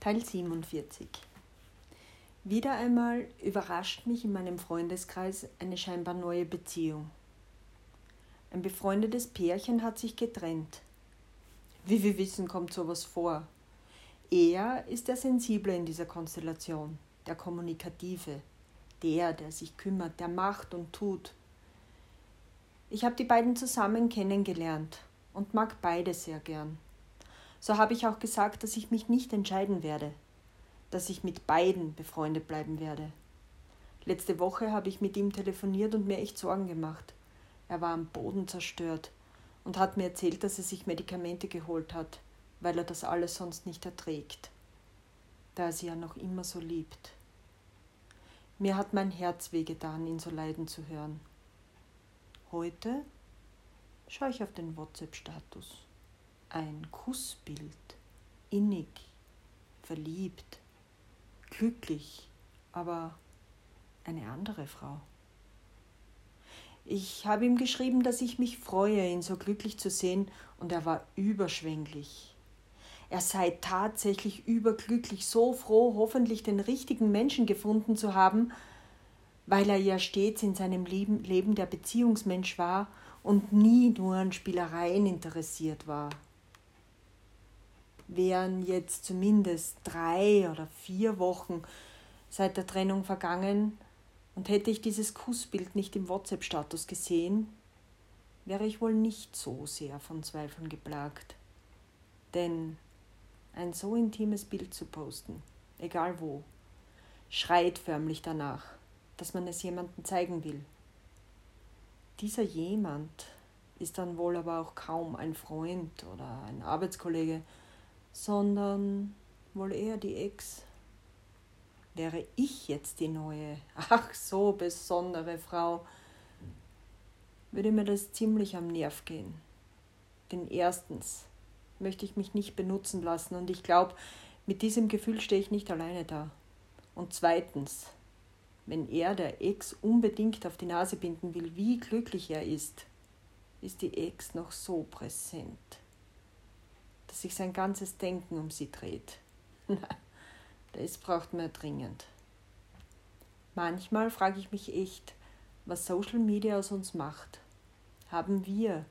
Teil 47 Wieder einmal überrascht mich in meinem Freundeskreis eine scheinbar neue Beziehung. Ein befreundetes Pärchen hat sich getrennt. Wie wir wissen, kommt sowas vor. Er ist der Sensible in dieser Konstellation, der Kommunikative, der, der sich kümmert, der macht und tut. Ich habe die beiden zusammen kennengelernt und mag beide sehr gern. So habe ich auch gesagt, dass ich mich nicht entscheiden werde, dass ich mit beiden befreundet bleiben werde. Letzte Woche habe ich mit ihm telefoniert und mir echt Sorgen gemacht. Er war am Boden zerstört und hat mir erzählt, dass er sich Medikamente geholt hat, weil er das alles sonst nicht erträgt, da er sie ja noch immer so liebt. Mir hat mein Herz wehgetan, ihn so leiden zu hören. Heute schaue ich auf den WhatsApp-Status ein Kussbild, innig, verliebt, glücklich, aber eine andere Frau. Ich habe ihm geschrieben, dass ich mich freue, ihn so glücklich zu sehen, und er war überschwänglich. Er sei tatsächlich überglücklich, so froh, hoffentlich den richtigen Menschen gefunden zu haben, weil er ja stets in seinem Leben der Beziehungsmensch war und nie nur an Spielereien interessiert war wären jetzt zumindest drei oder vier Wochen seit der Trennung vergangen und hätte ich dieses Kussbild nicht im WhatsApp-Status gesehen, wäre ich wohl nicht so sehr von Zweifeln geplagt. Denn ein so intimes Bild zu posten, egal wo, schreit förmlich danach, dass man es jemandem zeigen will. Dieser jemand ist dann wohl aber auch kaum ein Freund oder ein Arbeitskollege, sondern wohl eher die Ex. Wäre ich jetzt die neue, ach so besondere Frau, würde mir das ziemlich am Nerv gehen. Denn erstens möchte ich mich nicht benutzen lassen und ich glaube, mit diesem Gefühl stehe ich nicht alleine da. Und zweitens, wenn er der Ex unbedingt auf die Nase binden will, wie glücklich er ist, ist die Ex noch so präsent dass sich sein ganzes Denken um sie dreht. das braucht man dringend. Manchmal frage ich mich echt, was Social Media aus uns macht. Haben wir,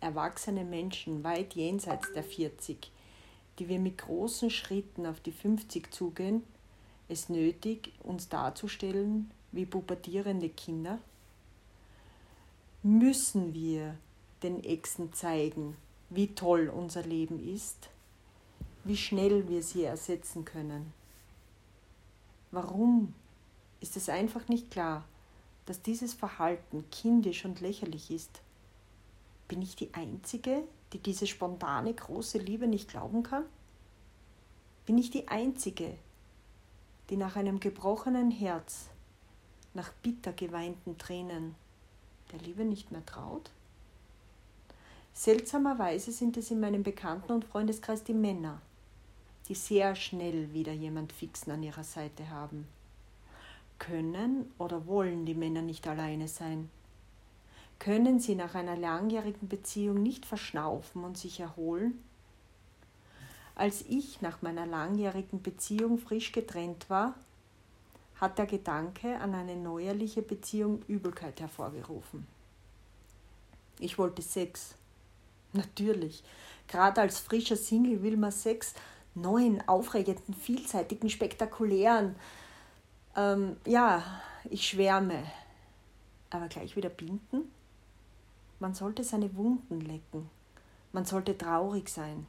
erwachsene Menschen weit jenseits der 40, die wir mit großen Schritten auf die 50 zugehen, es nötig, uns darzustellen wie pubertierende Kinder? Müssen wir den Exen zeigen, wie toll unser Leben ist, wie schnell wir sie ersetzen können. Warum ist es einfach nicht klar, dass dieses Verhalten kindisch und lächerlich ist? Bin ich die Einzige, die diese spontane große Liebe nicht glauben kann? Bin ich die Einzige, die nach einem gebrochenen Herz, nach bitter geweinten Tränen der Liebe nicht mehr traut? Seltsamerweise sind es in meinem Bekannten- und Freundeskreis die Männer, die sehr schnell wieder jemand Fixen an ihrer Seite haben. Können oder wollen die Männer nicht alleine sein? Können sie nach einer langjährigen Beziehung nicht verschnaufen und sich erholen? Als ich nach meiner langjährigen Beziehung frisch getrennt war, hat der Gedanke an eine neuerliche Beziehung Übelkeit hervorgerufen. Ich wollte Sex Natürlich. Gerade als frischer Single will man Sex neuen, aufregenden, vielseitigen, spektakulären. Ähm, ja, ich schwärme. Aber gleich wieder binden? Man sollte seine Wunden lecken. Man sollte traurig sein.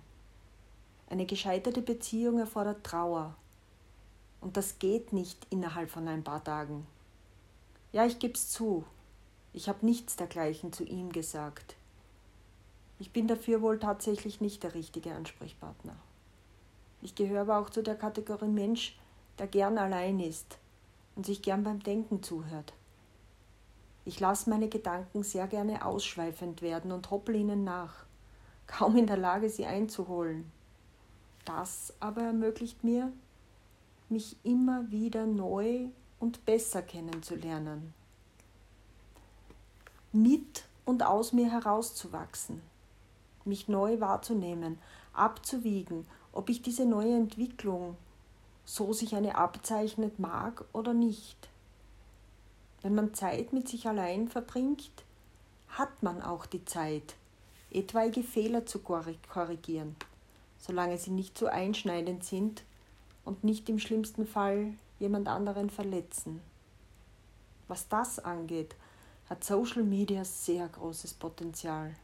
Eine gescheiterte Beziehung erfordert Trauer. Und das geht nicht innerhalb von ein paar Tagen. Ja, ich geb's zu. Ich habe nichts dergleichen zu ihm gesagt. Ich bin dafür wohl tatsächlich nicht der richtige Ansprechpartner. Ich gehöre aber auch zu der Kategorie Mensch, der gern allein ist und sich gern beim Denken zuhört. Ich lasse meine Gedanken sehr gerne ausschweifend werden und hoppel ihnen nach, kaum in der Lage, sie einzuholen. Das aber ermöglicht mir, mich immer wieder neu und besser kennenzulernen, mit und aus mir herauszuwachsen mich neu wahrzunehmen, abzuwiegen, ob ich diese neue Entwicklung so sich eine abzeichnet, mag oder nicht. Wenn man Zeit mit sich allein verbringt, hat man auch die Zeit, etwaige Fehler zu korrigieren, solange sie nicht zu einschneidend sind und nicht im schlimmsten Fall jemand anderen verletzen. Was das angeht, hat Social Media sehr großes Potenzial.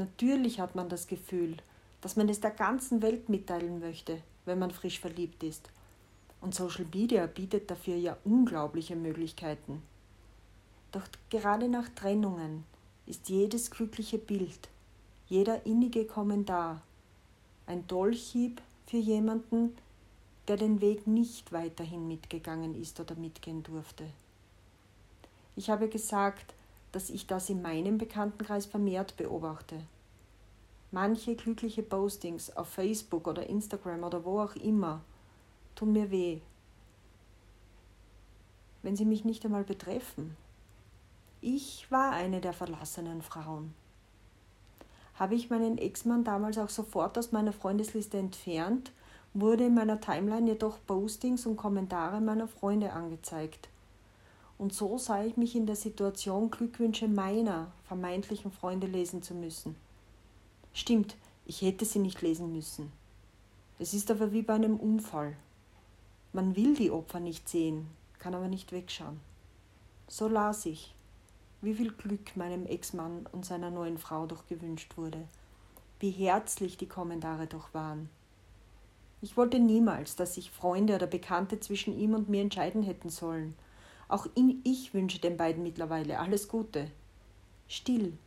Natürlich hat man das Gefühl, dass man es der ganzen Welt mitteilen möchte, wenn man frisch verliebt ist. Und Social Media bietet dafür ja unglaubliche Möglichkeiten. Doch gerade nach Trennungen ist jedes glückliche Bild, jeder innige Kommentar ein Dolchhieb für jemanden, der den Weg nicht weiterhin mitgegangen ist oder mitgehen durfte. Ich habe gesagt, dass ich das in meinem Bekanntenkreis vermehrt beobachte. Manche glückliche Postings auf Facebook oder Instagram oder wo auch immer tun mir weh, wenn sie mich nicht einmal betreffen. Ich war eine der verlassenen Frauen. Habe ich meinen Ex-Mann damals auch sofort aus meiner Freundesliste entfernt, wurde in meiner Timeline jedoch Postings und Kommentare meiner Freunde angezeigt. Und so sah ich mich in der Situation, Glückwünsche meiner vermeintlichen Freunde lesen zu müssen. Stimmt, ich hätte sie nicht lesen müssen. Es ist aber wie bei einem Unfall. Man will die Opfer nicht sehen, kann aber nicht wegschauen. So las ich, wie viel Glück meinem Ex-Mann und seiner neuen Frau doch gewünscht wurde, wie herzlich die Kommentare doch waren. Ich wollte niemals, dass sich Freunde oder Bekannte zwischen ihm und mir entscheiden hätten sollen. Auch ich wünsche den beiden mittlerweile alles Gute. Still.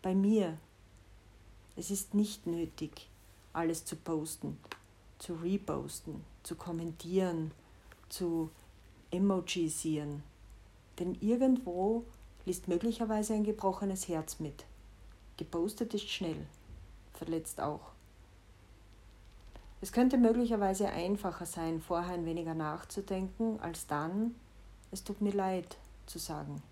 Bei mir. Es ist nicht nötig, alles zu posten, zu reposten, zu kommentieren, zu emojisieren. Denn irgendwo liest möglicherweise ein gebrochenes Herz mit. Gepostet ist schnell, verletzt auch. Es könnte möglicherweise einfacher sein, vorher ein weniger nachzudenken, als dann, es tut mir leid, zu sagen.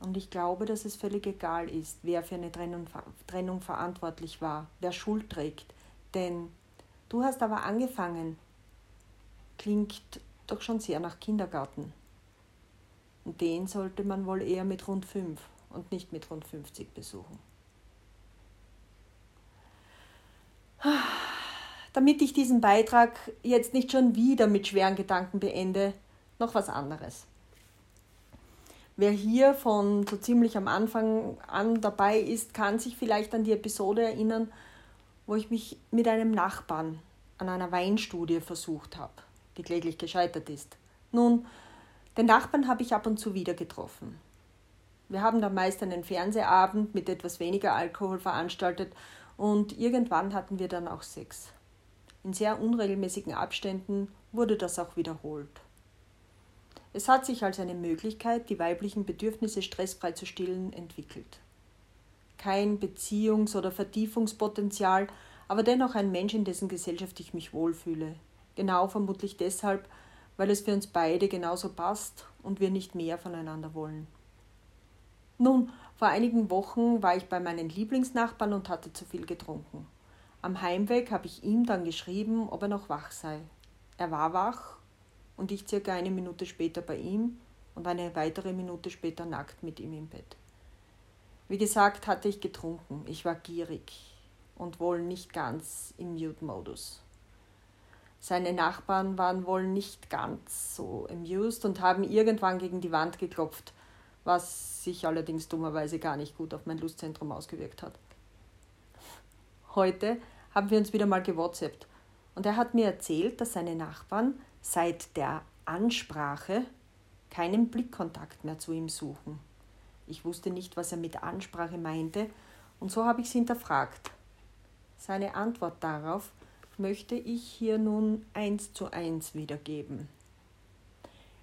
Und ich glaube, dass es völlig egal ist, wer für eine Trennung, Trennung verantwortlich war, wer Schuld trägt. Denn du hast aber angefangen, klingt doch schon sehr nach Kindergarten. Und den sollte man wohl eher mit rund fünf und nicht mit rund 50 besuchen. Damit ich diesen Beitrag jetzt nicht schon wieder mit schweren Gedanken beende, noch was anderes. Wer hier von so ziemlich am Anfang an dabei ist, kann sich vielleicht an die Episode erinnern, wo ich mich mit einem Nachbarn an einer Weinstudie versucht habe, die kläglich gescheitert ist. Nun, den Nachbarn habe ich ab und zu wieder getroffen. Wir haben dann meist einen Fernsehabend mit etwas weniger Alkohol veranstaltet und irgendwann hatten wir dann auch Sex. In sehr unregelmäßigen Abständen wurde das auch wiederholt. Es hat sich als eine Möglichkeit, die weiblichen Bedürfnisse stressfrei zu stillen, entwickelt. Kein Beziehungs- oder Vertiefungspotenzial, aber dennoch ein Mensch, in dessen Gesellschaft ich mich wohlfühle. Genau vermutlich deshalb, weil es für uns beide genauso passt und wir nicht mehr voneinander wollen. Nun, vor einigen Wochen war ich bei meinen Lieblingsnachbarn und hatte zu viel getrunken. Am Heimweg habe ich ihm dann geschrieben, ob er noch wach sei. Er war wach und ich circa eine Minute später bei ihm und eine weitere Minute später nackt mit ihm im Bett. Wie gesagt, hatte ich getrunken, ich war gierig und wohl nicht ganz im Mute-Modus. Seine Nachbarn waren wohl nicht ganz so amused und haben irgendwann gegen die Wand geklopft, was sich allerdings dummerweise gar nicht gut auf mein Lustzentrum ausgewirkt hat. Heute haben wir uns wieder mal gewhatsappt. Und er hat mir erzählt, dass seine Nachbarn seit der Ansprache keinen Blickkontakt mehr zu ihm suchen. Ich wusste nicht, was er mit Ansprache meinte, und so habe ich es hinterfragt. Seine Antwort darauf möchte ich hier nun eins zu eins wiedergeben.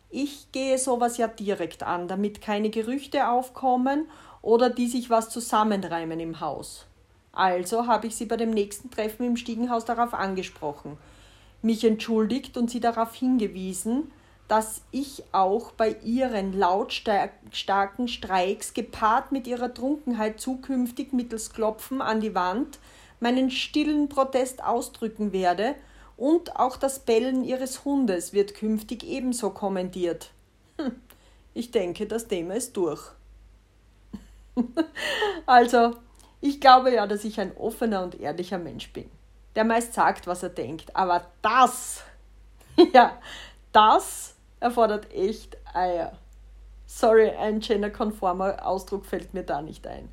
Ich gehe sowas ja direkt an, damit keine Gerüchte aufkommen oder die sich was zusammenreimen im Haus. Also habe ich sie bei dem nächsten Treffen im Stiegenhaus darauf angesprochen, mich entschuldigt und sie darauf hingewiesen, dass ich auch bei ihren lautstarken Streiks gepaart mit ihrer Trunkenheit zukünftig mittels Klopfen an die Wand meinen stillen Protest ausdrücken werde Und auch das Bellen ihres Hundes wird künftig ebenso kommentiert. Hm, ich denke, das Thema ist durch. also, ich glaube ja, dass ich ein offener und ehrlicher Mensch bin, der meist sagt, was er denkt. Aber das, ja, das erfordert echt Eier. Sorry, ein genderkonformer Ausdruck fällt mir da nicht ein.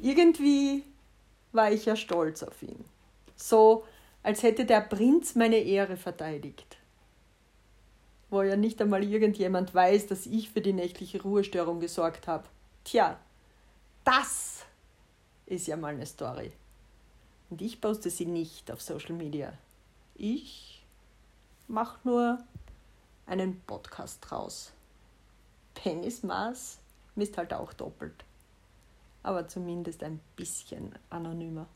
Irgendwie war ich ja stolz auf ihn. So, als hätte der Prinz meine Ehre verteidigt. Wo ja nicht einmal irgendjemand weiß, dass ich für die nächtliche Ruhestörung gesorgt habe. Tja, das ist ja mal eine Story. Und ich poste sie nicht auf Social Media. Ich mache nur einen Podcast draus. Penismaß misst halt auch doppelt. Aber zumindest ein bisschen anonymer.